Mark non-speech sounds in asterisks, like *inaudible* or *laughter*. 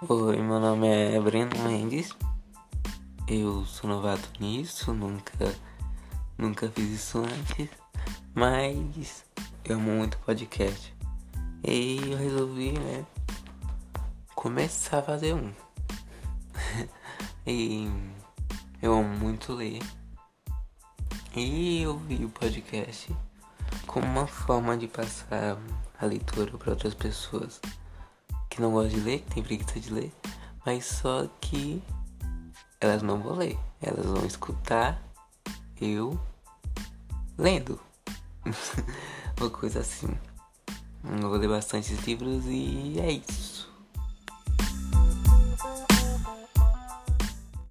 Oi, meu nome é Breno Mendes. Eu sou novato nisso, nunca, nunca fiz isso antes, mas eu amo muito podcast. E eu resolvi, né, começar a fazer um. *laughs* e eu amo muito ler. E eu vi o podcast como uma forma de passar a leitura para outras pessoas que não gostam de ler, que tem preguiça de ler, mas só que elas não vão ler, elas vão escutar eu lendo. *laughs* Uma coisa assim. Eu vou ler bastante livros e é isso.